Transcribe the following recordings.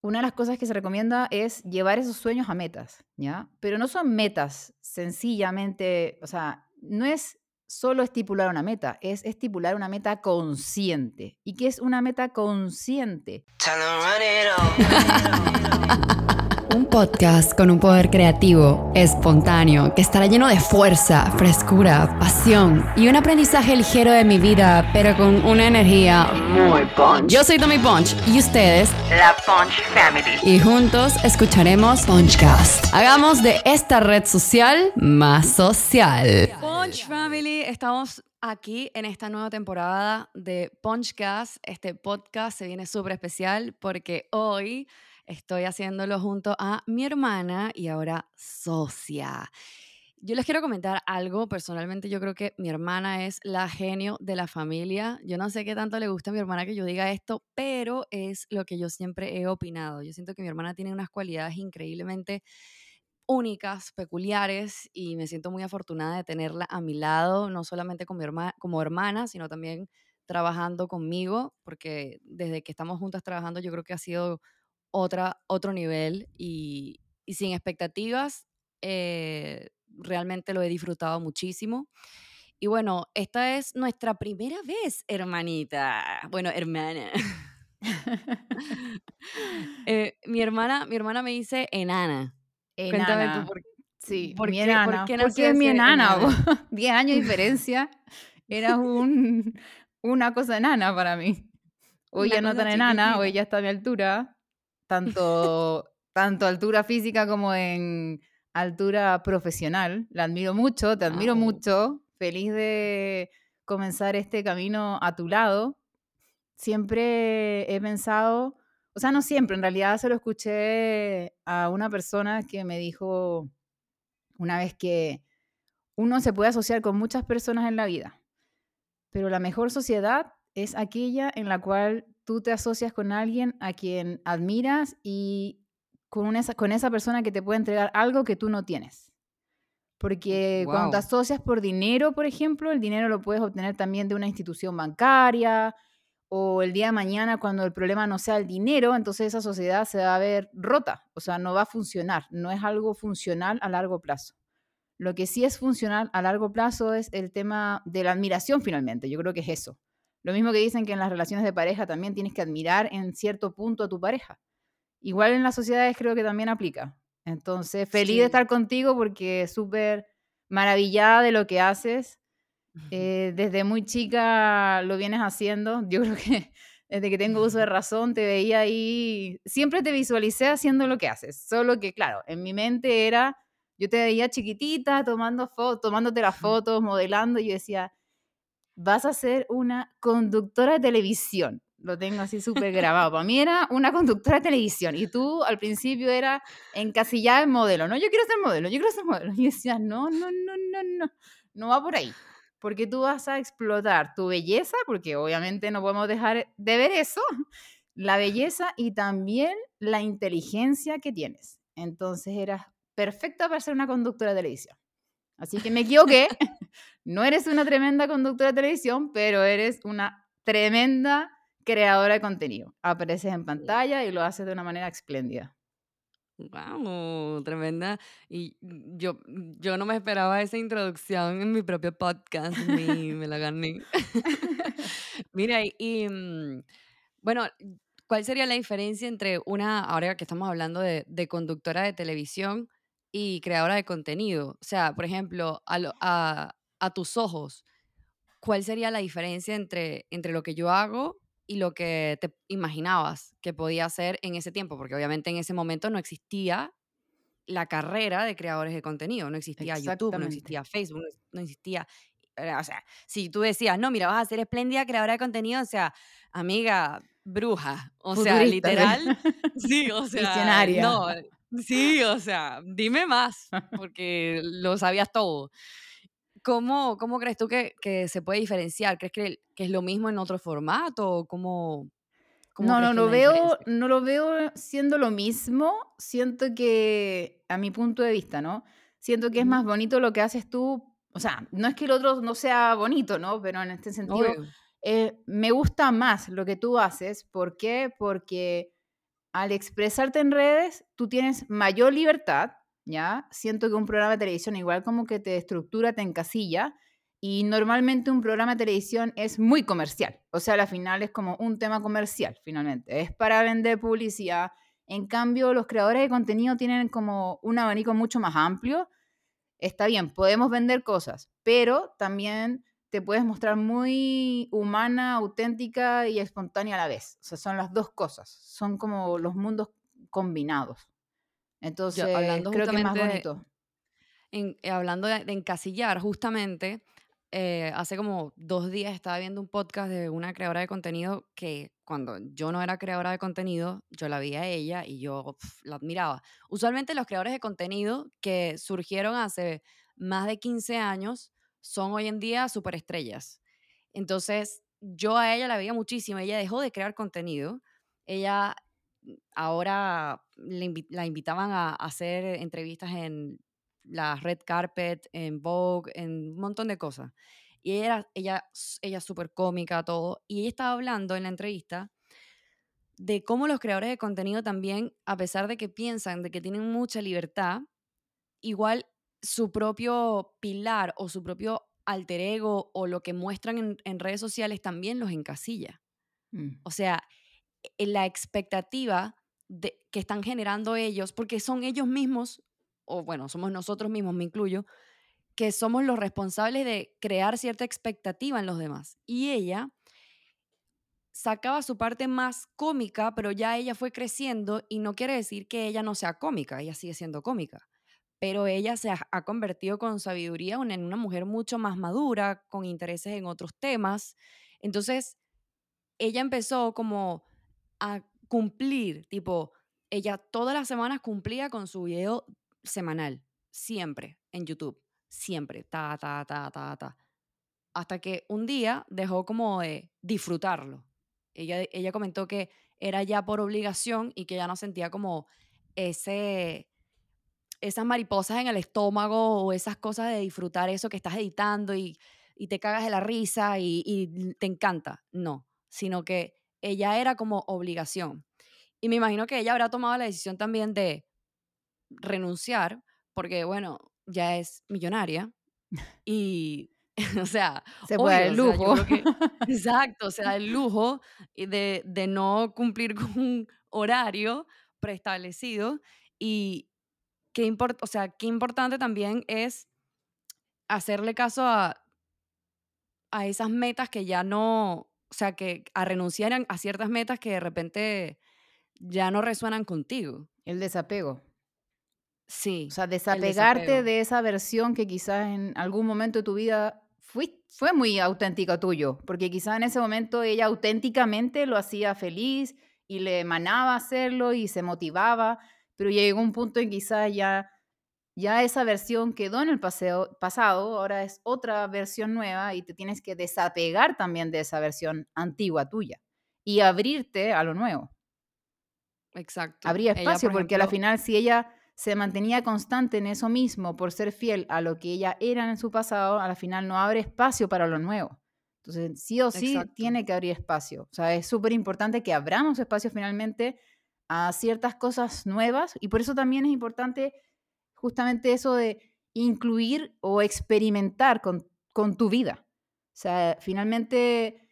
una de las cosas que se recomienda es llevar esos sueños a metas, ¿ya? Pero no son metas sencillamente, o sea, no es solo estipular una meta, es estipular una meta consciente. ¿Y qué es una meta consciente? Un podcast con un poder creativo, espontáneo, que estará lleno de fuerza, frescura, pasión y un aprendizaje ligero de mi vida, pero con una energía muy punch. Yo soy Tommy Punch y ustedes, la Punch Family. Y juntos escucharemos Punchcast. Hagamos de esta red social más social. Punch Family, estamos aquí en esta nueva temporada de Punchcast. Este podcast se viene súper especial porque hoy Estoy haciéndolo junto a mi hermana y ahora socia. Yo les quiero comentar algo. Personalmente, yo creo que mi hermana es la genio de la familia. Yo no sé qué tanto le gusta a mi hermana que yo diga esto, pero es lo que yo siempre he opinado. Yo siento que mi hermana tiene unas cualidades increíblemente únicas, peculiares, y me siento muy afortunada de tenerla a mi lado, no solamente como, hermana, sino también trabajando conmigo, porque desde que estamos juntas trabajando, yo creo que ha sido otra, otro nivel y, sin expectativas, eh, realmente lo he disfrutado muchísimo. Y bueno, esta es nuestra primera vez, hermanita. Bueno, hermana. Eh, mi hermana, mi hermana me dice enana. Cuéntame tú por, sí, ¿por mi enana. ¿Por qué, es mi enana? Diez años de diferencia. Era un, una cosa enana para mí. Hoy ya no tan enana, hoy ya está a mi altura tanto, tanto altura física como en altura profesional. La admiro mucho, te admiro mucho. Feliz de comenzar este camino a tu lado. Siempre he pensado, o sea, no siempre, en realidad se lo escuché a una persona que me dijo una vez que uno se puede asociar con muchas personas en la vida, pero la mejor sociedad es aquella en la cual tú te asocias con alguien a quien admiras y con, esa, con esa persona que te puede entregar algo que tú no tienes. Porque cuando te asocias por dinero, por ejemplo, el dinero lo puedes obtener también de una institución bancaria o el día de mañana cuando el problema no sea el dinero, entonces esa sociedad se va a ver rota, o sea, no va a funcionar, no es algo funcional a largo plazo. Lo que sí es funcional a largo plazo es el tema de la admiración finalmente, yo creo que es eso. Lo mismo que dicen que en las relaciones de pareja también tienes que admirar en cierto punto a tu pareja. Igual en las sociedades creo que también aplica. Entonces, feliz de estar contigo porque súper maravillada de lo que haces. Eh, desde muy chica lo vienes haciendo. Yo creo que desde que tengo uso de razón te veía ahí, siempre te visualicé haciendo lo que haces. Solo que, claro, en mi mente era, yo te veía chiquitita tomando tomándote las fotos, modelando, y yo decía, vas a ser una conductora de televisión. Lo tengo así súper grabado. Para mí era una conductora de televisión y tú al principio era encasillada en modelo. No, yo quiero ser modelo, yo quiero ser modelo. Y decías, no, no, no, no, no, no va por ahí. Porque tú vas a explotar tu belleza, porque obviamente no podemos dejar de ver eso, la belleza y también la inteligencia que tienes. Entonces eras perfecta para ser una conductora de televisión. Así que me equivoqué. No eres una tremenda conductora de televisión, pero eres una tremenda creadora de contenido. Apareces en pantalla y lo haces de una manera espléndida. Wow, tremenda. Y yo, yo no me esperaba esa introducción en mi propio podcast, ni me la gané. Mira, y mm, bueno, ¿cuál sería la diferencia entre una, ahora que estamos hablando de, de conductora de televisión y creadora de contenido? O sea, por ejemplo, a, a, tus ojos, ¿cuál sería la diferencia entre, entre lo que yo hago y lo que te imaginabas que podía hacer en ese tiempo? Porque obviamente en ese momento no existía la carrera de creadores de contenido, no existía YouTube, no existía Facebook, no existía... Eh, o sea, si tú decías, no, mira, vas a ser espléndida creadora de contenido, o sea, amiga, bruja, o sea, literal, sí, o sea, no, Sí, o sea, dime más, porque lo sabías todo. ¿Cómo, cómo crees tú que, que se puede diferenciar? ¿Crees que, que, es lo mismo en otro formato? ¿Cómo, cómo no, no lo, veo, no lo veo siendo lo mismo. Siento que, a mi punto de vista, ¿no? Siento que es más bonito lo que haces tú. O sea, no es que el otro no sea bonito, ¿no? Pero en este sentido, eh, me gusta más lo que tú haces. ¿Por qué? Porque al expresarte en redes, tú tienes mayor libertad, Siento que un programa de televisión igual como que te estructura, te encasilla, y normalmente un programa de televisión es muy comercial, o sea, al final es como un tema comercial, finalmente, es para vender publicidad. En cambio, los creadores de contenido tienen como un abanico mucho más amplio. Está bien, podemos vender cosas, pero también te puedes mostrar muy humana, auténtica y espontánea a la vez. O sea, son las dos cosas. Son como los mundos combinados. Entonces, creo que es más bonito. En, eh, hablando de, encasillar, justamente, eh, hace como dos días estaba viendo un podcast de una creadora de contenido que cuando yo no era creadora de contenido, yo la vi a ella y yo la admiraba. Usualmente los creadores de contenido que surgieron hace más de 15 años son hoy en día superestrellas. Entonces, yo a ella la veía muchísimo, ella dejó de crear contenido, ella ahora la invitaban a hacer entrevistas en la red carpet, en Vogue, en un montón de cosas. Y ella, ella, ella súper cómica, todo. Y ella estaba hablando en la entrevista de cómo los creadores de contenido también, a pesar de que piensan de que tienen mucha libertad, igual su propio pilar o su propio alter ego o lo que muestran en, redes sociales también los encasilla. Mm. O sea, la expectativa de, que están generando ellos, porque son ellos mismos, o bueno, somos nosotros mismos, me incluyo, que somos los responsables de crear cierta expectativa en los demás. Y ella sacaba su parte más cómica, pero ya ella fue creciendo y no quiere decir que ella no sea cómica, ella sigue siendo cómica pero ella se ha, convertido con sabiduría en una mujer mucho más madura, con intereses en otros temas. Entonces, ella empezó como a cumplir, tipo, ella todas las semanas cumplía con su video semanal, siempre, en YouTube, siempre, ta, ta, ta, ta, ta. Hasta que un día dejó como de disfrutarlo. Ella, ella comentó que era ya por obligación y que ya no sentía como ese esas mariposas en el estómago o esas cosas de disfrutar eso que estás editando y, te cagas de la risa y, te encanta. No, sino que ella era como obligación. Y me imagino que ella habrá tomado la decisión también de renunciar, porque bueno, ya es millonaria y, o sea, se puede el lujo. exacto, o sea, el lujo de, de no cumplir con un horario preestablecido y, qué, o sea, qué importante también es hacerle caso a, a esas metas que ya no, o sea, que a renunciar a ciertas metas que de repente ya no resuenan contigo. El desapego. Sí. O sea, desapegarte de esa versión que quizás en algún momento de tu vida fue, fue muy auténtica tuyo, porque quizás en ese momento ella auténticamente lo hacía feliz y le emanaba hacerlo y se motivaba, pero llegó un punto en quizás ya, ya esa versión quedó en el paseo, pasado, ahora es otra versión nueva y te tienes que desapegar también de esa versión antigua tuya y abrirte a lo nuevo. Exacto. Habría espacio porque al final si ella se mantenía constante en eso mismo por ser fiel a lo que ella era en su pasado, al final no abre espacio para lo nuevo. Entonces, sí o sí tiene que abrir espacio. O sea, es súper importante que abramos espacio finalmente a ciertas cosas nuevas y por eso también es importante justamente eso de incluir o experimentar con, con tu vida. O sea, finalmente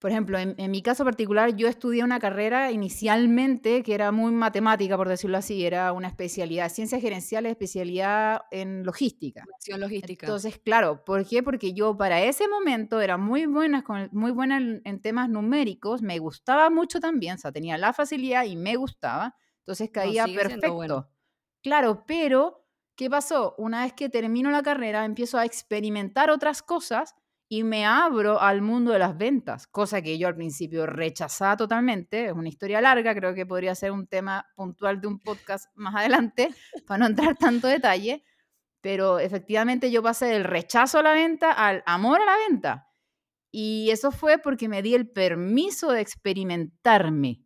por ejemplo, en, mi caso particular, yo estudié una carrera inicialmente que era muy matemática, por decirlo así, era una especialidad, ciencias gerenciales, especialidad en logística. logística. Entonces, claro, ¿por qué? Porque yo para ese momento era muy buena, muy buena en, temas numéricos, me gustaba mucho también, o sea, tenía la facilidad y me gustaba, entonces caía perfecto. Claro, pero ¿qué pasó? Una vez que termino la carrera, empiezo a experimentar otras cosas y me abro al mundo de las ventas, cosa que yo al principio rechazaba totalmente. Es una historia larga, creo que podría ser un tema puntual de un podcast más adelante, para no entrar tanto detalle, pero efectivamente yo pasé del rechazo a la venta al amor a la venta. Y eso fue porque me di el permiso de experimentarme.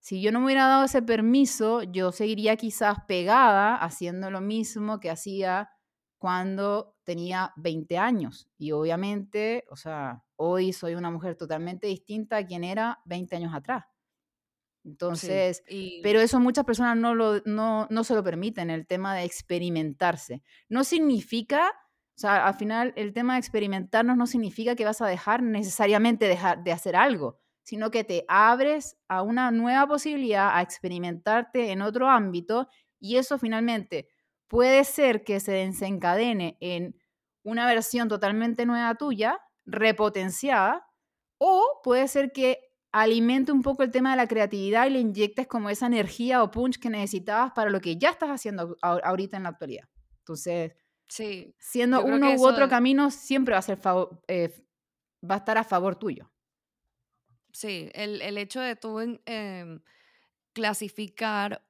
Si yo no me hubiera dado ese permiso, yo seguiría quizás pegada haciendo lo mismo que hacía cuando tenía 20 años. Y obviamente, o sea, hoy soy una mujer totalmente distinta a quien era 20 años atrás. Entonces, pero eso muchas personas no, lo, no, no se lo permiten, el tema de experimentarse. No significa, o sea, al final el tema de experimentarnos no significa que vas a dejar necesariamente dejar de hacer algo, sino que te abres a una nueva posibilidad, a experimentarte en otro ámbito y eso finalmente puede ser que se desencadene en una versión totalmente nueva tuya, repotenciada, o puede ser que alimente un poco el tema de la creatividad y le inyectes como esa energía o punch que necesitabas para lo que ya estás haciendo ahorita en la actualidad. Entonces, sí, siendo uno u otro camino, siempre va a, ser eh, va a estar a favor tuyo. Sí, el, hecho de tú em, clasificar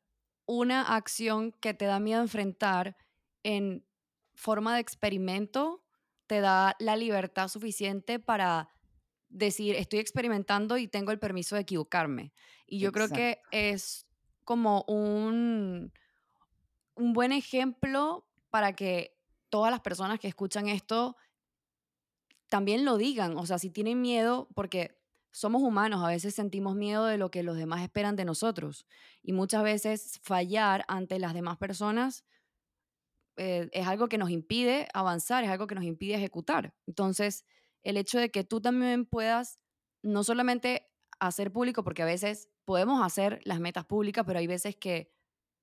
una acción que te da miedo enfrentar en forma de experimento te da la libertad suficiente para decir, estoy experimentando y tengo el permiso de equivocarme. Y yo creo que es como un, un buen ejemplo para que todas las personas que escuchan esto también lo digan. O sea, si tienen miedo, porque somos humanos, a veces sentimos miedo de lo que los demás esperan de nosotros. Y muchas veces fallar ante las demás personas eh, es algo que nos impide avanzar, es algo que nos impide ejecutar. Entonces, el hecho de que tú también puedas no solamente hacer público, porque a veces podemos hacer las metas públicas, pero hay veces que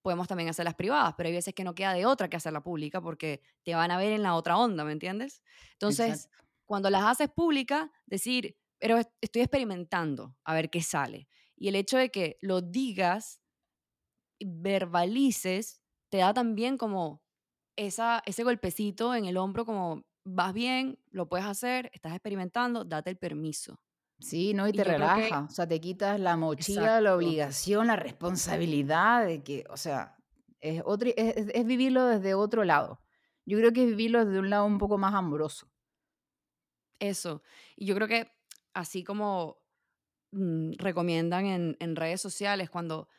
podemos también hacerlas privadas, pero hay veces que no queda de otra que hacerla pública porque te van a ver en la otra onda, ¿me entiendes? Entonces, cuando las haces públicas, decir, pero estoy experimentando a ver qué sale. Y el hecho de que lo digas, verbalices, te da también como esa, ese golpecito en el hombro como vas bien, lo puedes hacer, estás experimentando, date el permiso. Sí, ¿no? Y te relaja, o sea, te quitas la mochila, la obligación, la responsabilidad de que, o sea, es, otro, es, vivirlo desde otro lado. Yo creo que es vivirlo desde un lado un poco más amoroso. Eso. Y yo creo que así como mm, recomiendan en, redes sociales cuando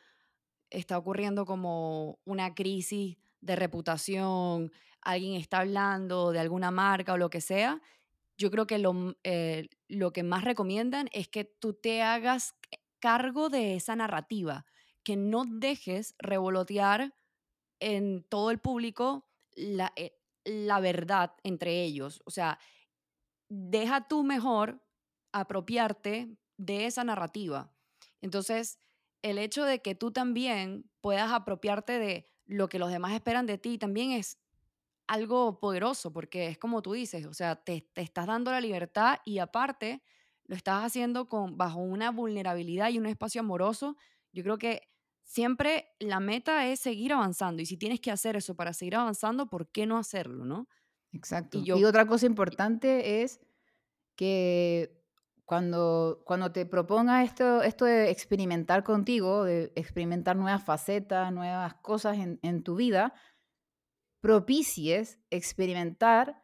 está ocurriendo como una crisis de reputación, alguien está hablando de alguna marca o lo que sea, yo creo que lo, eh, que más recomiendan es que tú te hagas cargo de esa narrativa, que no dejes revolotear en todo el público la, eh, la verdad entre ellos. O sea, deja tú mejor apropiarte de esa narrativa. Entonces, el hecho de que tú también puedas apropiarte de lo que los demás esperan de ti también es algo poderoso, porque es como tú dices, o sea, te, estás dando la libertad y aparte lo estás haciendo con, bajo una vulnerabilidad y un espacio amoroso. Yo creo que siempre la meta es seguir avanzando y si tienes que hacer eso para seguir avanzando, ¿por qué no hacerlo, no? Exacto. Y, otra cosa importante es que cuando, cuando te propongas esto, esto de experimentar contigo, de experimentar nuevas facetas, nuevas cosas en, en tu vida, propicies experimentar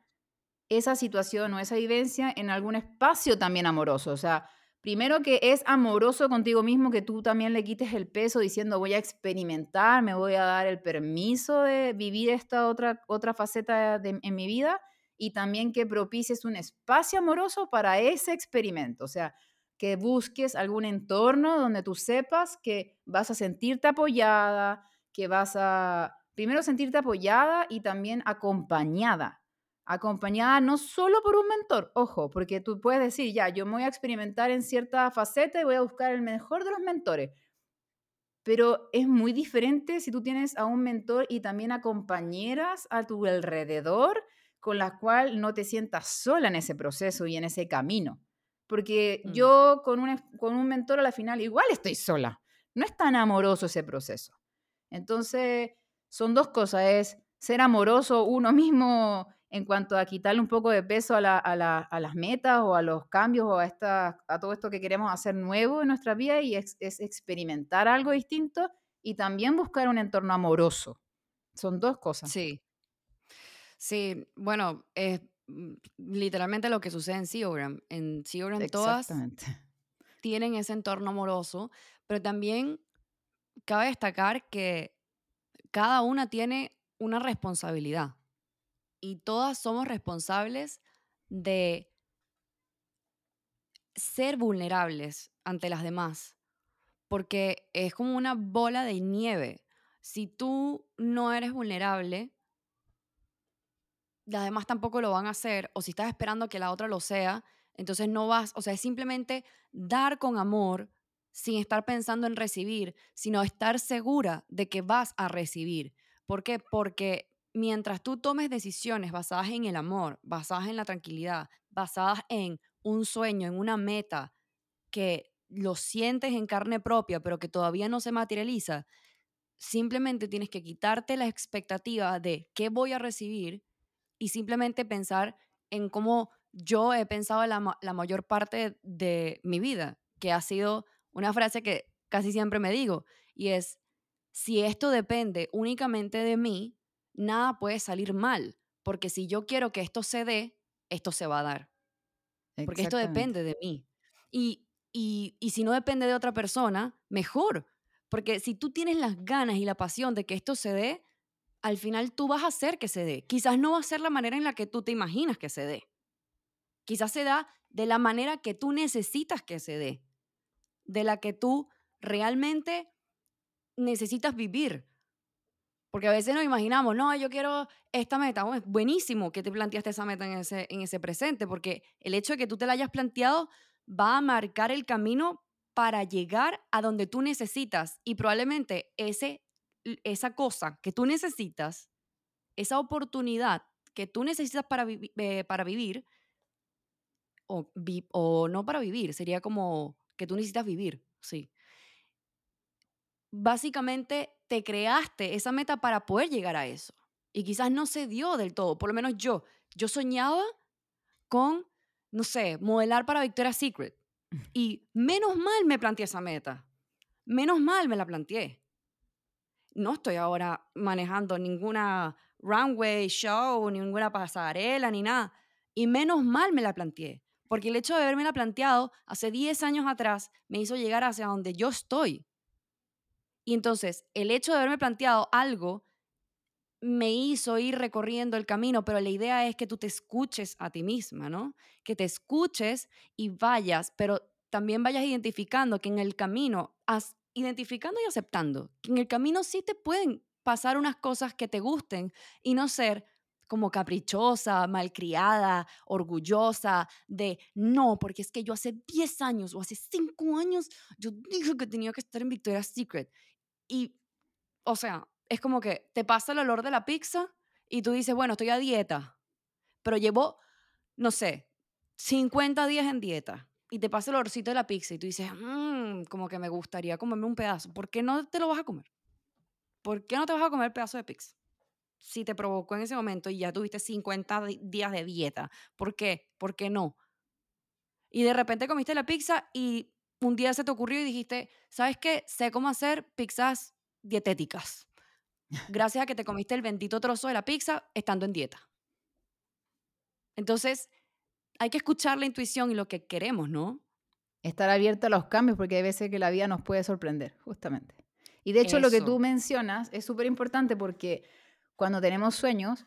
esa situación o esa vivencia en algún espacio también amoroso. O sea, primero que es amoroso contigo mismo, que tú también le quites el peso diciendo voy a experimentar, me voy a dar el permiso de vivir esta otra, otra faceta en mi vida y también que propicies un espacio amoroso para ese experimento. O sea, que busques algún entorno donde tú sepas que vas a sentirte apoyada, que vas a primero sentirte apoyada y también acompañada. Acompañada no solo por un mentor, ojo, porque tú puedes decir, ya, yo voy a experimentar en cierta faceta y voy a buscar el mejor de los mentores. Pero es muy diferente si tú tienes a un mentor y también a compañeras a tu alrededor con las cuales no te sientas sola en ese proceso y en ese camino. Porque mm. yo con un, con un mentor a la final igual estoy sola. No es tan amoroso ese proceso. Entonces, son dos cosas, es ser amoroso uno mismo en cuanto a quitarle un poco de peso a, las metas o a los cambios o a, esta, a todo esto que queremos hacer nuevo en nuestra vida y es, experimentar algo distinto y también buscar un entorno amoroso. Son dos cosas. Sí. Sí, bueno, es mm, literalmente lo que sucede en Seogram. En Seogram todas tienen ese entorno amoroso, pero también cabe destacar que cada una tiene una responsabilidad y todas somos responsables de ser vulnerables ante las demás. porque es como una bola de nieve. Si tú no eres vulnerable, las demás tampoco lo van a hacer, o si estás esperando que la otra lo sea, entonces no vas, o sea, es simplemente dar con amor sin estar pensando en recibir, sino estar segura de que vas a recibir. ¿Por qué? Porque mientras tú tomes decisiones basadas en el amor, basadas en la tranquilidad, basadas en un sueño, en una meta que lo sientes en carne propia, pero que todavía no se materializa, simplemente tienes que quitarte la expectativa de qué voy a recibir y simplemente pensar en cómo yo he pensado la, la mayor parte de mi vida, que ha sido una frase que casi siempre me digo, y es, si esto depende únicamente de mí, nada puede salir mal, porque si yo quiero que esto se dé, esto se va a dar, porque esto depende de mí. Y, y, y si no depende de otra persona, mejor, porque si tú tienes las ganas y la pasión de que esto se dé, al final tú vas a hacer que se dé. Quizás no va a ser la manera en la que tú te imaginas que se dé. Quizás se da de la manera que tú necesitas que se dé, de la que tú realmente necesitas vivir. Porque a veces nos imaginamos, no, yo quiero esta meta. es buenísimo que te planteaste esa meta en ese, en ese presente, porque el hecho de que tú te la hayas planteado va a marcar el camino para llegar a donde tú necesitas. Y probablemente ese esa cosa que tú necesitas, esa oportunidad que tú necesitas para, eh, para vivir, o, o no para vivir, sería como que tú necesitas vivir, sí. Básicamente te creaste esa meta para poder llegar a eso. Y quizás no se dio del todo, por lo menos yo. Yo soñaba con, no sé, modelar para Victoria's Secret. Y menos mal me planteé esa meta. Menos mal me la planteé no estoy ahora manejando ninguna runway show, ninguna pasarela, ni nada. Y menos mal me la planteé, porque el hecho de haberme la planteado hace 10 años atrás me hizo llegar hacia donde yo estoy. Y entonces, el hecho de haberme planteado algo me hizo ir recorriendo el camino, pero la idea es que tú te escuches a ti misma, ¿no? Que te escuches y vayas, pero también vayas identificando que en el camino has identificando y aceptando que en el camino sí te pueden pasar unas cosas que te gusten y no ser como caprichosa, malcriada, orgullosa de no, porque es que yo hace 10 años o hace 5 años yo dije que tenía que estar en Victoria's Secret. Y, o sea, es como que te pasa el olor de la pizza y tú dices, bueno, estoy a dieta, pero llevo, no sé, 50 días en dieta y te pasa el olorcito de la pizza y tú dices, mmm, como que me gustaría comerme un pedazo, ¿por qué no te lo vas a comer? ¿Por qué no te vas a comer el pedazo de pizza? Si te provocó en ese momento y ya tuviste 50 días de dieta, ¿por qué? ¿Por qué no? Y de repente comiste la pizza y un día se te ocurrió y dijiste, ¿sabes qué? Sé cómo hacer pizzas dietéticas. Gracias a que te comiste el bendito trozo de la pizza estando en dieta. Entonces, hay que escuchar la intuición y lo que queremos, ¿no? Estar abierto a los cambios porque hay veces que la vida nos puede sorprender, justamente. Y de hecho lo que tú mencionas es súper importante porque cuando tenemos sueños,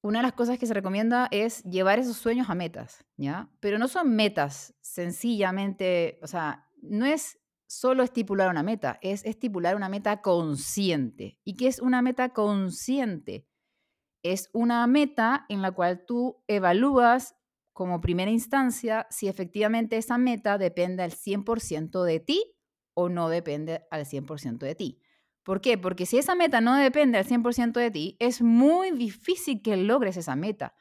una de las cosas que se recomienda es llevar esos sueños a metas, ¿ya? Pero no son metas sencillamente, o sea, no es solo estipular una meta, es estipular una meta consciente. ¿Y qué es una meta consciente? Es una meta en la cual tú evalúas como primera instancia si efectivamente esa meta depende al 100% de ti o no depende al 100% de ti. ¿Por qué? Porque si esa meta no depende al 100% de ti, es muy difícil que logres esa meta.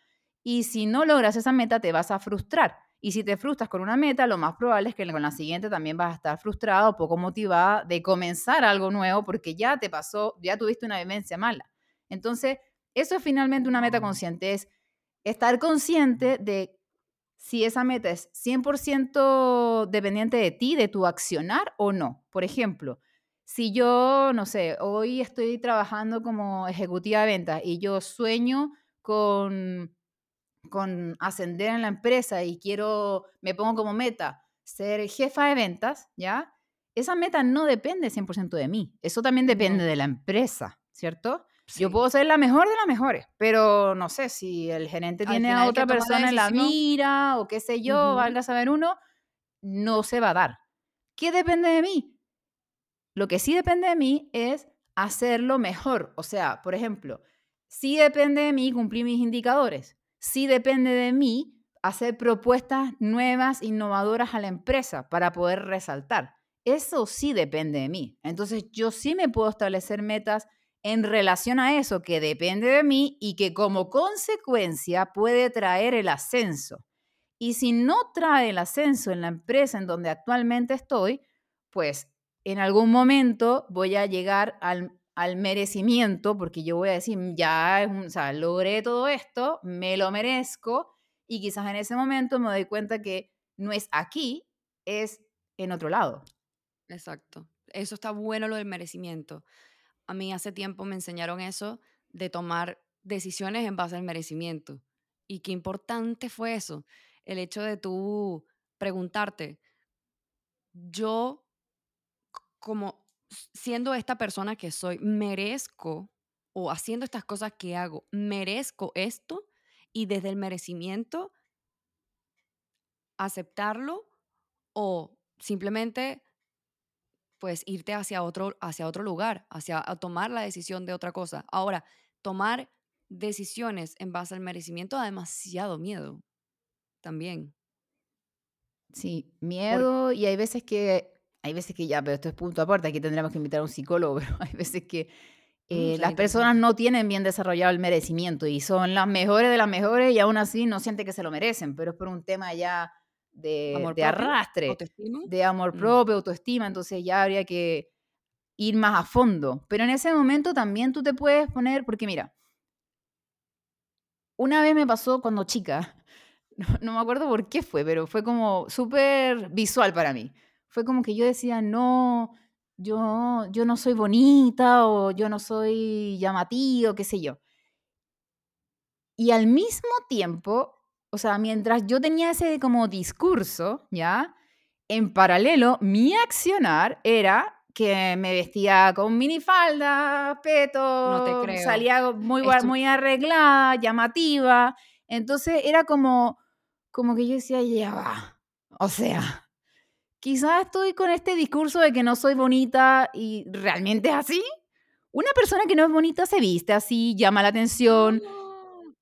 Y si no logras esa meta, te vas a frustrar. Y si te frustras con una meta, lo más probable es que con la siguiente también vas a estar frustrado, poco motivada de comenzar algo nuevo porque ya te pasó, ya tuviste una vivencia mala. Entonces, eso es finalmente una meta consciente, es estar consciente de si esa meta es 100% dependiente de ti, de tu accionar o no. Por ejemplo, si yo, no sé, hoy estoy trabajando como ejecutiva de ventas y yo sueño con, con ascender en la empresa y quiero, me pongo como meta ser jefa de ventas, ¿ya? Esa meta no depende 100% de mí, eso también depende de la empresa, ¿cierto? Yo puedo ser la mejor de las mejores, pero no sé si el gerente tiene a otra persona en la mira o qué sé yo, valga saber uno, no se va a dar. ¿Qué depende de mí? lo que sí depende de mí es hacerlo mejor. O sea, por ejemplo, sí depende de mí cumplir mis indicadores. Sí depende de mí hacer propuestas nuevas, innovadoras a la empresa para poder resaltar. Eso sí depende de mí. Entonces yo sí me puedo establecer metas en relación a eso que depende de mí y que como consecuencia puede traer el ascenso. Y si no trae el ascenso en la empresa en donde actualmente estoy, pues en algún momento voy a llegar al, merecimiento, porque yo voy a decir, ya, o sea, logré todo esto, me lo merezco, y quizás en ese momento me doy cuenta que no es aquí, es en otro lado. Exacto. Eso está bueno lo del merecimiento. A mí hace tiempo me enseñaron eso de tomar decisiones en base al merecimiento. Y qué importante fue eso. El hecho de tú preguntarte, yo como siendo esta persona que soy, merezco o haciendo estas cosas que hago, merezco esto y desde el merecimiento aceptarlo o simplemente pues irte hacia otro, hacia otro lugar, hacia a tomar la decisión de otra cosa. Ahora, tomar decisiones en base al merecimiento da demasiado miedo también. Sí, miedo y hay veces que, hay veces que ya, pero esto es punto aparte, aquí tendríamos que invitar a un psicólogo, pero hay veces que eh, las personas no tienen bien desarrollado el merecimiento y son las mejores de las mejores y aún así no sienten que se lo merecen, pero es por un tema ya de, arrastre, de amor mm. propio, autoestima, entonces ya habría que ir más a fondo. Pero en ese momento también tú te puedes poner, porque mira, una vez me pasó cuando chica, no me acuerdo por qué fue, pero fue como súper visual para mí. Fue como que yo decía, no, yo, yo no soy bonita o yo no soy llamativo, qué sé yo. Y al mismo tiempo, o sea, mientras yo tenía ese como discurso, ¿ya? En paralelo, mi accionar era que me vestía con minifalda, peto, salía muy, muy arreglada, llamativa. Entonces era como, como que yo decía, ya va. O sea, quizás estoy con este discurso de que no soy bonita y realmente es así. Una persona que no es bonita se viste así, llama la atención.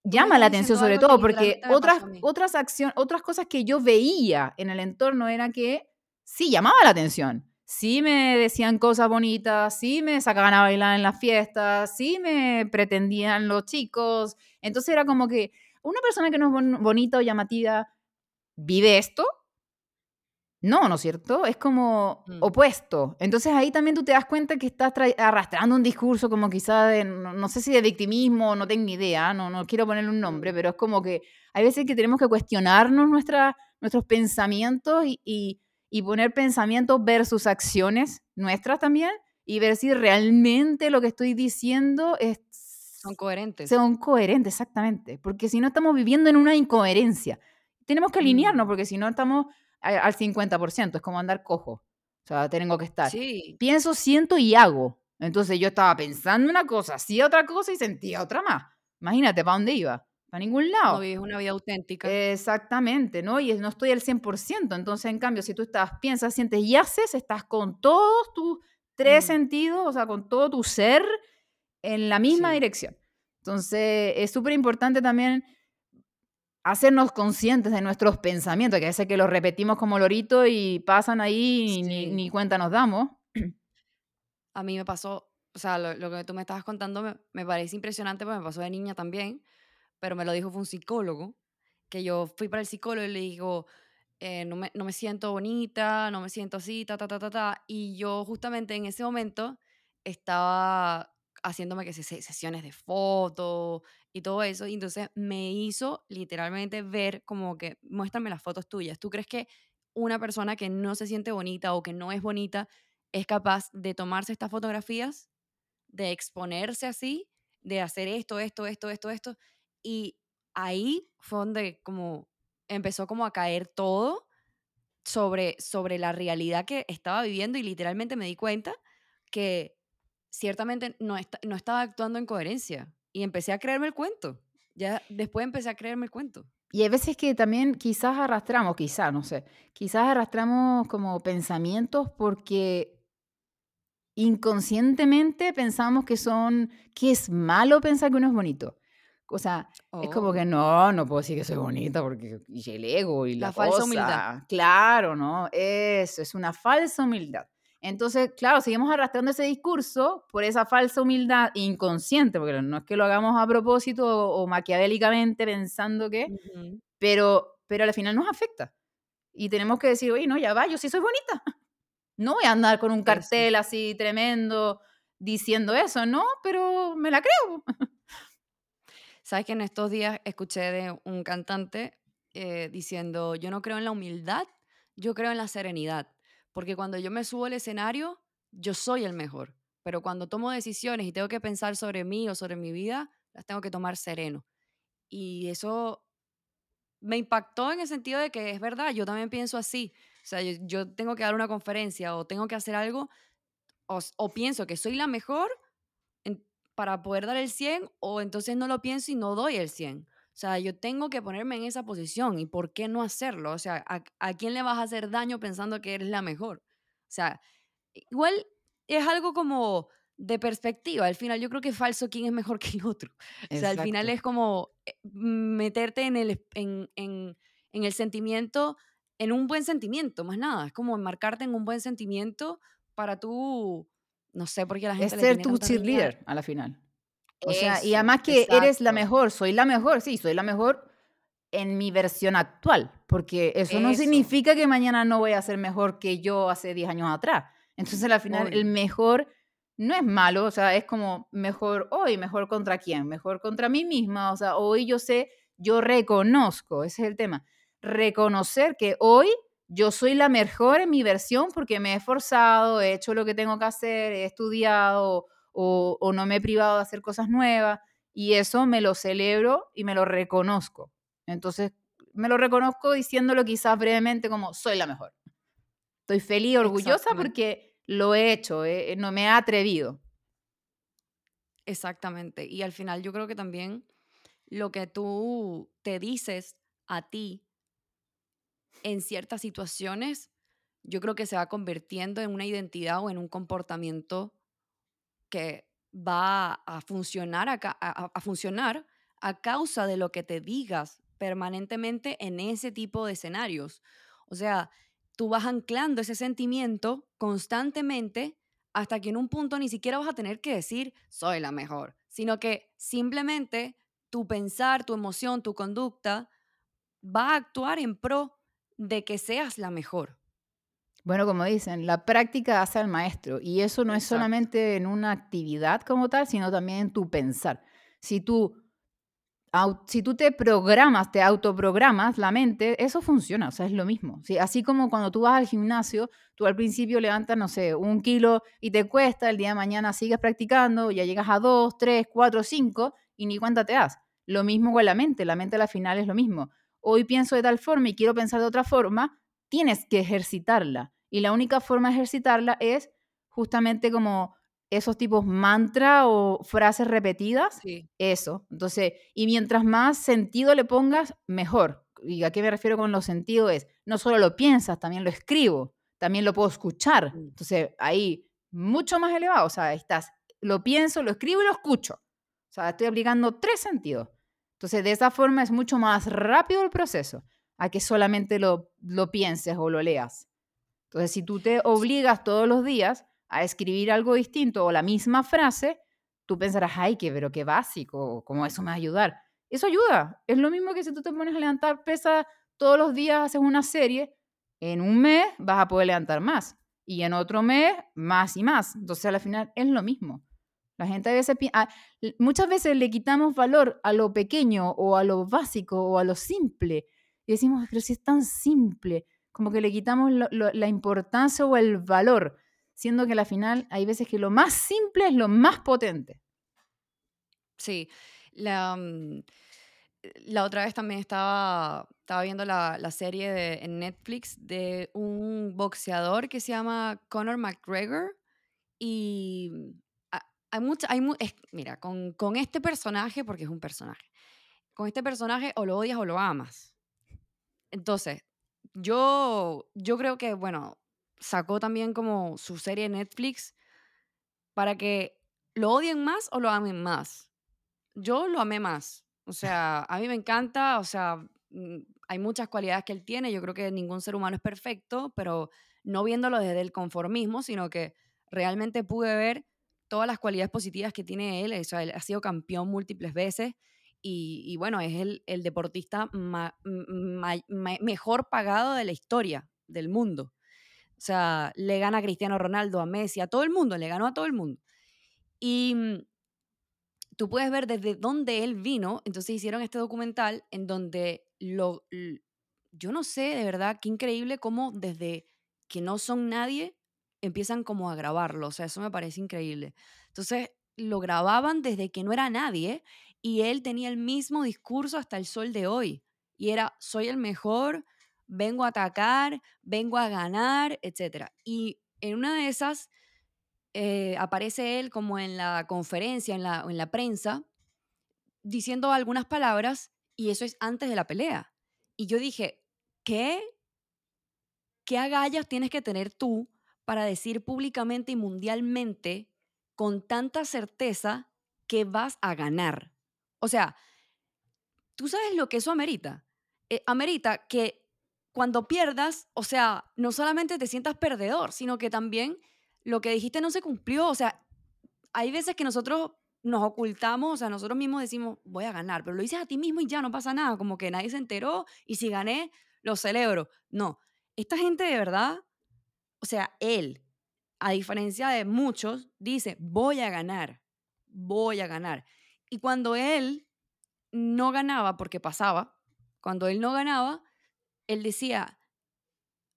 Llama la atención sobre todo porque otras, otras, acciones, otras cosas que yo veía en el entorno era que sí llamaba la atención. Sí me decían cosas bonitas, sí me sacaban a bailar en las fiestas, sí me pretendían los chicos. Entonces era como que una persona que no es bonita o llamativa vive esto no, ¿no es cierto? Es como mm. opuesto. Entonces ahí también tú te das cuenta que estás arrastrando un discurso como quizá de, no, sé si de victimismo, no tengo ni idea, no, no quiero ponerle un nombre, pero es como que hay veces que tenemos que cuestionarnos nuestra, nuestros pensamientos y, y, poner pensamientos versus acciones nuestras también y ver si realmente lo que estoy diciendo es... Son coherentes. Son coherentes, exactamente. Porque si no estamos viviendo en una incoherencia. Tenemos que alinearnos mm. porque si no estamos al 50%, es como andar cojo. O sea, tengo que estar. Sí. Pienso, siento y hago. Entonces yo estaba pensando una cosa, hacía otra cosa y sentía otra más. Imagínate, ¿para dónde iba? Para ningún lado. No una vida auténtica. Exactamente, ¿no? Y no estoy al 100%. Entonces, en cambio, si tú estás, piensas, sientes y haces, estás con todos tus tres mm. sentidos, o sea, con todo tu ser en la misma dirección. Entonces, es súper importante también hacernos conscientes de nuestros pensamientos, que a veces que los repetimos como lorito y pasan ahí y ni, cuenta nos damos. A mí me pasó, o sea, lo, que tú me estabas contando me, parece impresionante porque me pasó de niña también, pero me lo dijo fue un psicólogo, que yo fui para el psicólogo y le digo, eh, no, me, no, me, siento bonita, no me siento así, ta, ta, ta, ta, ta. Y yo justamente en ese momento estaba haciéndome que sesiones de fotos, y todo eso. Y entonces me hizo literalmente ver como que, muéstrame las fotos tuyas. ¿Tú crees que una persona que no se siente bonita o que no es bonita es capaz de tomarse estas fotografías, de exponerse así, de hacer esto, esto, esto, esto, esto? Y ahí fue donde como empezó como a caer todo sobre, sobre la realidad que estaba viviendo y literalmente me di cuenta que ciertamente no, no estaba actuando en coherencia y empecé a creerme el cuento. Ya después empecé a creerme el cuento. Y hay veces que también quizás arrastramos, quizás, no sé, quizás arrastramos como pensamientos porque inconscientemente pensamos que son, que es malo pensar que uno es bonito. O sea, es como oh. que no, no puedo decir que soy bonita porque y el ego y la, falsa humildad. Claro, ¿no? Eso, es una falsa humildad. Entonces, claro, seguimos arrastrando ese discurso por esa falsa humildad inconsciente, porque no es que lo hagamos a propósito o, maquiavélicamente pensando que, pero, pero al final nos afecta. Y tenemos que decir, oye, no, ya va, yo sí soy bonita. No voy a andar con un cartel así tremendo diciendo eso, ¿no? Pero me la creo. Sabes que en estos días escuché de un cantante eh, diciendo, yo no creo en la humildad, yo creo en la serenidad, porque cuando yo me subo al escenario, yo soy el mejor, pero cuando tomo decisiones y tengo que pensar sobre mí o sobre mi vida, las tengo que tomar sereno. Y eso me impactó en el sentido de que es verdad, yo también pienso así. O sea, yo, tengo que dar una conferencia o tengo que hacer algo o, pienso que soy la mejor para poder dar el 100 o entonces no lo pienso y no doy el 100. O sea, yo tengo que ponerme en esa posición y ¿por qué no hacerlo? O sea, ¿a, ¿a, quién le vas a hacer daño pensando que eres la mejor? O sea, igual es algo como de perspectiva. Al final yo creo que es falso quién es mejor que el otro. O sea, al final es como eh, meterte en el, en, en, en, el sentimiento, en un buen sentimiento, más nada. Es como enmarcarte en un buen sentimiento para tú, no sé por qué la gente... Es ser tu cheerleader a la final. O sea, y además que eres la mejor, soy la mejor, sí, soy la mejor en mi versión actual, porque eso, no significa que mañana no voy a ser mejor que yo hace 10 años atrás. Entonces, al final, el mejor no es malo, o sea, es como mejor hoy, mejor contra quién, mejor contra mí misma, o sea, hoy yo sé, yo reconozco, ese es el tema, reconocer que hoy yo soy la mejor en mi versión porque me he esforzado, he hecho lo que tengo que hacer, he estudiado o, o no me he privado de hacer cosas nuevas y eso me lo celebro y me lo reconozco. Entonces, me lo reconozco diciéndolo quizás brevemente como soy la mejor. Estoy feliz orgullosa porque lo he hecho, eh, no me he atrevido. Exactamente. Y al final yo creo que también lo que tú te dices a ti en ciertas situaciones, yo creo que se va convirtiendo en una identidad o en un comportamiento que va a funcionar a, a funcionar a causa de lo que te digas permanentemente en ese tipo de escenarios. O sea, tú vas anclando ese sentimiento constantemente hasta que en un punto ni siquiera vas a tener que decir soy la mejor, sino que simplemente tu pensar, tu emoción, tu conducta va a actuar en pro de que seas la mejor. Bueno, como dicen, la práctica hace al maestro y eso no es solamente en una actividad como tal, sino también en tu pensar. Si tú si tú te programas, te autoprogramas la mente, eso funciona, o sea, es lo mismo. ¿sí? Así como cuando tú vas al gimnasio, tú al principio levantas, no sé, un kilo y te cuesta, el día de mañana sigues practicando, ya llegas a dos, tres, cuatro, cinco y ni cuenta te das. Lo mismo con la mente, la mente al final es lo mismo. Hoy pienso de tal forma y quiero pensar de otra forma, tienes que ejercitarla. Y la única forma de ejercitarla es justamente como esos tipos mantra o frases repetidas, eso. Entonces, y mientras más sentido le pongas, mejor. ¿Y a qué me refiero con los sentidos? Es, no solo lo piensas, también lo escribo, también lo puedo escuchar. Mm. Entonces, ahí, mucho más elevado. O sea, estás, lo pienso, lo escribo y lo escucho. O sea, estoy aplicando tres sentidos. Entonces, de esa forma es mucho más rápido el proceso a que solamente lo, lo pienses o lo leas. Entonces, si tú te obligas todos los días a escribir algo distinto o la misma frase, tú pensarás, ay, qué, pero qué básico, ¿cómo eso me va a ayudar? Eso ayuda. Es lo mismo que si tú te pones a levantar pesas todos los días, haces una serie, en un mes vas a poder levantar más y en otro mes más y más. Entonces, al final es lo mismo. La gente a veces, ah, muchas veces le quitamos valor a lo pequeño o a lo básico o a lo simple y decimos, pero si es tan simple, como que le quitamos la importancia o el valor siendo que al final hay veces que lo más simple es lo más potente. Sí, la, mm, la otra vez también estaba, estaba viendo la, la serie de, en Netflix de un boxeador que se llama Conor McGregor y hay mucha, hay, mira, con, con este personaje, porque es un personaje, con este personaje o lo odias o lo amas. Entonces, yo, yo creo que, bueno, sacó también como su serie Netflix para que lo odien más o lo amen más. Yo lo amé más. O sea, a mí me encanta, o sea, mm, hay muchas cualidades que él tiene. Yo creo que ningún ser humano es perfecto, pero no viéndolo desde el conformismo, sino que realmente pude ver todas las cualidades positivas que tiene él. O sea, él ha sido campeón múltiples veces y, bueno, es el, deportista mejor pagado de la historia del mundo. O sea, le gana a Cristiano Ronaldo, a Messi, a todo el mundo, le ganó a todo el mundo. Y mm, tú puedes ver desde dónde él vino, entonces hicieron este documental en donde lo, yo no sé de verdad qué increíble cómo desde que no son nadie empiezan como a grabarlo, o sea, eso me parece increíble. Entonces lo grababan desde que no era nadie y él tenía el mismo discurso hasta el sol de hoy. Y era, soy el mejor, vengo a atacar, vengo a ganar, etc. Y en una de esas eh, aparece él como en la conferencia, en la, en la prensa, diciendo algunas palabras y eso es antes de la pelea. Y yo dije, ¿qué? ¿Qué agallas tienes que tener tú para decir públicamente y mundialmente con tanta certeza que vas a ganar? O sea, ¿tú sabes lo que eso amerita? Eh, amerita que cuando pierdas, o sea, no solamente te sientas perdedor, sino que también lo que dijiste no se cumplió. O sea, hay veces que nosotros nos ocultamos, o sea, nosotros mismos decimos, voy a ganar, pero lo dices a ti mismo y ya no pasa nada, como que nadie se enteró y si gané, lo celebro. No, esta gente de verdad, o sea, él, a diferencia de muchos, dice, voy a ganar, voy a ganar. Y cuando él no ganaba, porque pasaba, cuando él no ganaba, él decía,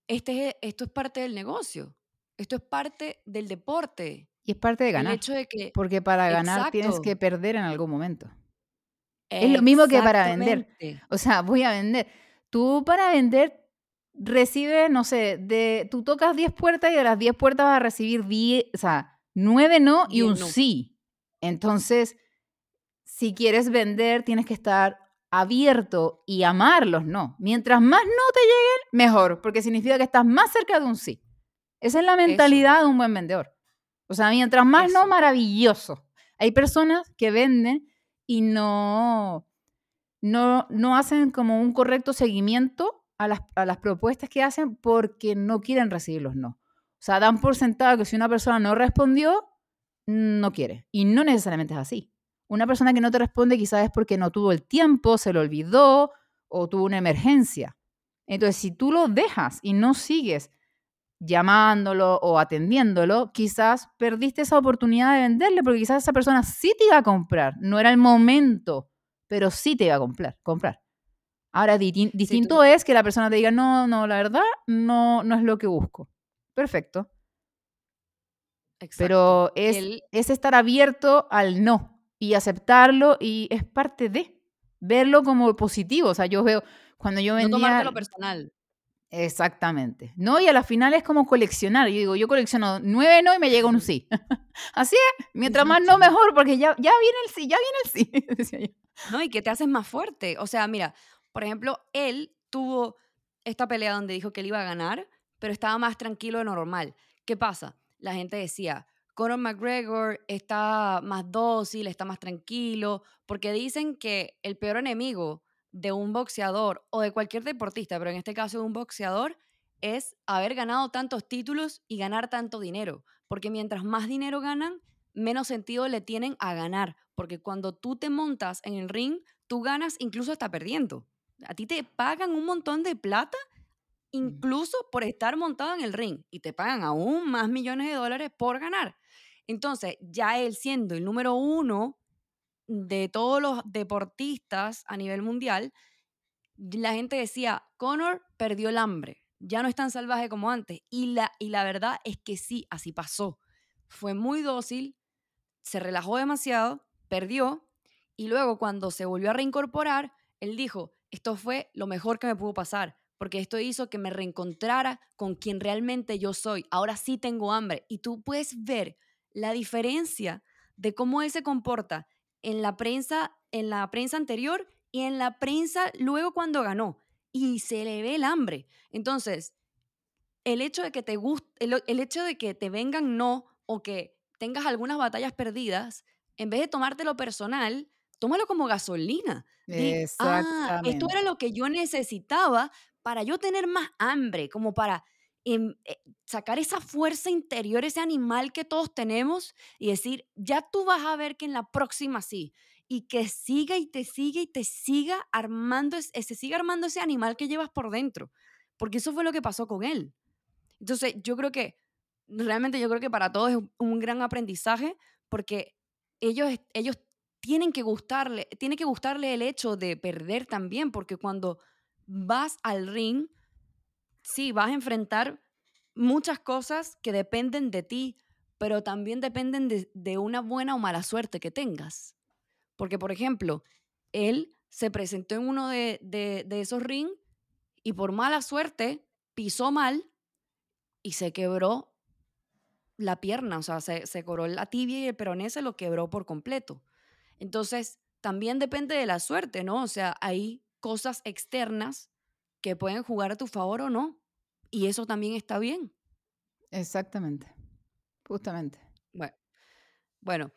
este, esto es parte del negocio, esto es parte del deporte. Y es parte de ganar. El hecho de que, porque para ganar tienes que perder en algún momento. Es lo mismo que para vender. O sea, voy a vender. Tú para vender recibes, no sé, de, tú tocas 10 puertas y de las 10 puertas vas a recibir 10, o sea, 9 no y un sí. Entonces, si quieres vender, tienes que estar abierto y amarlos, no. Mientras más no te lleguen, mejor, porque significa que estás más cerca de un sí. Esa es la mentalidad de un buen vendedor. O sea, mientras más no, maravilloso. Hay personas que venden y no, no, no hacen como un correcto seguimiento a las, a las propuestas que hacen porque no quieren recibir los no. O sea, dan por sentado que si una persona no respondió, no quiere. Y no necesariamente es así. Una persona que no te responde quizás es porque no tuvo el tiempo, se lo olvidó o tuvo una emergencia. Entonces, si tú lo dejas y no sigues llamándolo o atendiéndolo, quizás perdiste esa oportunidad de venderle porque quizás esa persona sí te iba a comprar. No era el momento, pero sí te iba a comprar. comprar. Ahora, distinto es que la persona te diga, no, no, la verdad, no, no es lo que busco. Perfecto. Pero es, es estar abierto al no y aceptarlo y es parte de verlo como positivo. O sea, yo veo cuando yo vendía... No lo personal. Exactamente. No, y a la final es como coleccionar. Yo digo, yo colecciono nueve no y me llega un sí. Así es, mientras más no, mejor, porque ya, ya viene el sí, ya viene el sí. No, y que te haces más fuerte. O sea, mira, por ejemplo, él tuvo esta pelea donde dijo que él iba a ganar, pero estaba más tranquilo de normal. ¿Qué pasa? La gente decía, Conor McGregor está más dócil, está más tranquilo, porque dicen que el peor enemigo de un boxeador o de cualquier deportista, pero en este caso de un boxeador, es haber ganado tantos títulos y ganar tanto dinero. Porque mientras más dinero ganan, menos sentido le tienen a ganar. Porque cuando tú te montas en el ring, tú ganas incluso hasta perdiendo. A ti te pagan un montón de plata incluso por estar montado en el ring y te pagan aún más millones de dólares por ganar. Entonces, ya él siendo el número uno de todos los deportistas a nivel mundial, la gente decía, Conor perdió el hambre, ya no es tan salvaje como antes. Y la, y la verdad es que sí, así pasó. Fue muy dócil, se relajó demasiado, perdió, y luego cuando se volvió a reincorporar, él dijo, esto fue lo mejor que me pudo pasar, porque esto hizo que me reencontrara con quien realmente yo soy. Ahora sí tengo hambre. Y tú puedes ver la diferencia de cómo él se comporta en la prensa, en la prensa anterior y en la prensa luego cuando ganó. Y se le ve el hambre. Entonces, el hecho de que te guste, el, hecho de que te vengan no o que tengas algunas batallas perdidas, en vez de tomártelo personal, tómalo como gasolina. ah, esto era lo que yo necesitaba para yo tener más hambre, como para em, eh, sacar esa fuerza interior, ese animal que todos tenemos y decir, ya tú vas a ver que en la próxima sí. Y que siga y te siga y te siga armando, se siga armando ese animal que llevas por dentro. Porque eso fue lo que pasó con él. Entonces, yo creo que, realmente yo creo que para todos es un gran aprendizaje porque ellos, ellos tienen que gustarle, tiene que gustarle el hecho de perder también, porque cuando vas al ring, sí, vas a enfrentar muchas cosas que dependen de ti, pero también dependen de, una buena o mala suerte que tengas. Porque, por ejemplo, él se presentó en uno de, de esos rings y por mala suerte pisó mal y se quebró la pierna, o sea, se, se coró la tibia y el peroné se lo quebró por completo. Entonces, también depende de la suerte, ¿no? O sea, hay cosas externas que pueden jugar a tu favor o no. Y eso también está bien. Exactamente. Justamente. Bueno, bueno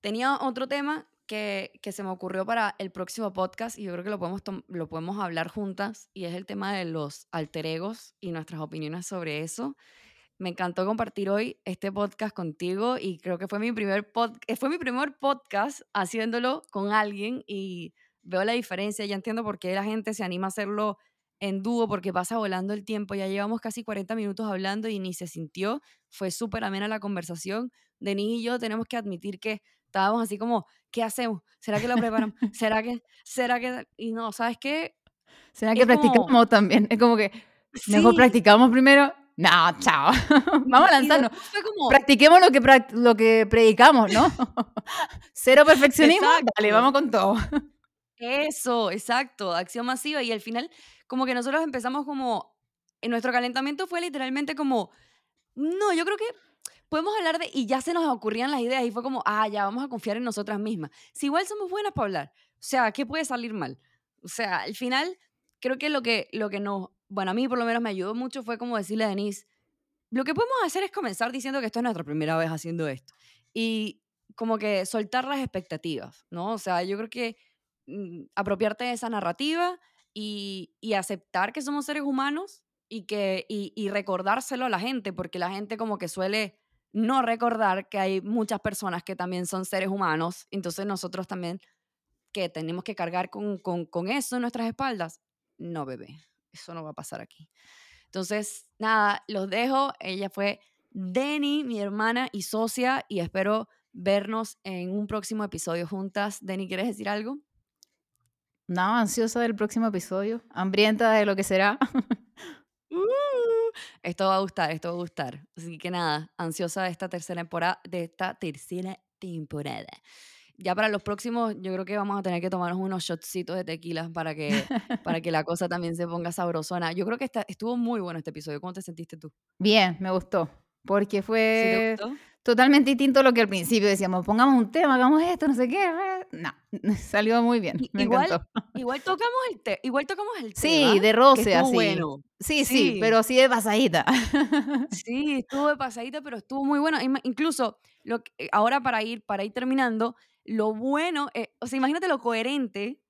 tenía otro tema que, que, se me ocurrió para el próximo podcast y yo creo que lo podemos, lo podemos hablar juntas y es el tema de los alter egos y nuestras opiniones sobre eso. Me encantó compartir hoy este podcast contigo y creo que fue mi primer, pod, eh, fue mi primer podcast haciéndolo con alguien y veo la diferencia, ya entiendo por qué la gente se anima a hacerlo en dúo porque pasa volando el tiempo, ya llevamos casi 40 minutos hablando y ni se sintió, fue súper amena la conversación. Denis y yo tenemos que admitir que estábamos así como, ¿qué hacemos? ¿Será que lo preparamos? ¿Será que, será que, y no, ¿sabes qué? ¿Será que practicamos también? Es como que mejor practicamos primero no, chao. Vamos a lanzarnos. Practiquemos lo que, lo que predicamos, ¿no? Cero perfeccionismo. Dale, vamos con todo. Eso, exacto. Acción masiva. Y al final, como que nosotros empezamos como. En nuestro calentamiento fue literalmente como. No, yo creo que podemos hablar de. Y ya se nos ocurrían las ideas y fue como, ah, ya vamos a confiar en nosotras mismas. Si igual somos buenas para hablar. O sea, ¿qué puede salir mal? O sea, al final, creo que lo que, lo que nos bueno, a mí por lo menos me ayudó mucho fue como decirle a Denise, lo que podemos hacer es comenzar diciendo que esto es nuestra primera vez haciendo esto. Y como que soltar las expectativas, ¿no? O sea, yo creo que mm, apropiarte de esa narrativa y, aceptar que somos seres humanos y, que, y, recordárselo a la gente, porque la gente como que suele no recordar que hay muchas personas que también son seres humanos, entonces nosotros también que tenemos que cargar con, con, eso en nuestras espaldas. No, bebé, eso no va a pasar aquí. Entonces, nada, los dejo. Ella fue Denny, mi hermana y socia, y espero vernos en un próximo episodio juntas. Denny, ¿quieres decir algo? No, ansiosa del próximo episodio, hambrienta de lo que será. Uh, esto va a gustar, esto va a gustar. Así que nada, ansiosa de esta tercera temporada, de esta tercera temporada ya para los próximos, yo creo que vamos a tener que tomarnos unos shotcitos de tequila para que, para que la cosa también se ponga sabrosona. Yo creo que estuvo muy bueno este episodio. ¿Cómo te sentiste tú? Bien, me gustó. Porque fue totalmente distinto a lo que al principio decíamos, pongamos un tema, hagamos esto, no sé qué. No, salió muy bien. Me igual, encantó. igual tocamos el tema. igual tocamos el Sí, de roce así. Bueno. Sí, sí, pero sí de pasadita. Sí, estuvo de pasadita, pero estuvo muy bueno. Incluso lo eh, ahora para ir para ir terminando, lo bueno, eh, o sea, imagínate lo coherente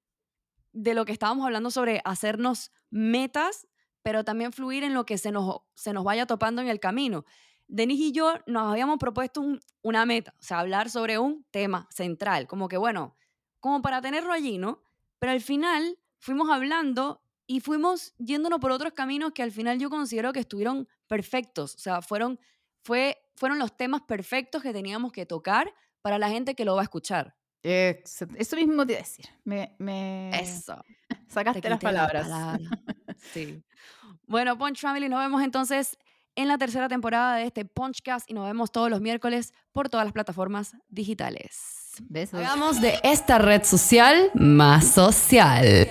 de lo que estábamos hablando sobre hacernos metas, pero también fluir en lo que se nos, se nos vaya topando en el camino. Denis y yo nos habíamos propuesto una meta, o sea, hablar sobre un tema central, como que bueno, como para tenerlo allí, ¿no? Pero al final fuimos hablando y fuimos yéndonos por otros caminos que al final yo considero que estuvieron perfectos, o sea, fueron, fue, fueron los temas perfectos que teníamos que tocar para la gente que lo va a escuchar. Eso mismo te iba a decir. Me, Eso. Sacaste las palabras. sí. Bueno, Punch Family, nos vemos entonces en la tercera temporada de este Punchcast y nos vemos todos los miércoles por todas las plataformas digitales. Besos. Hagamos de esta red social más social.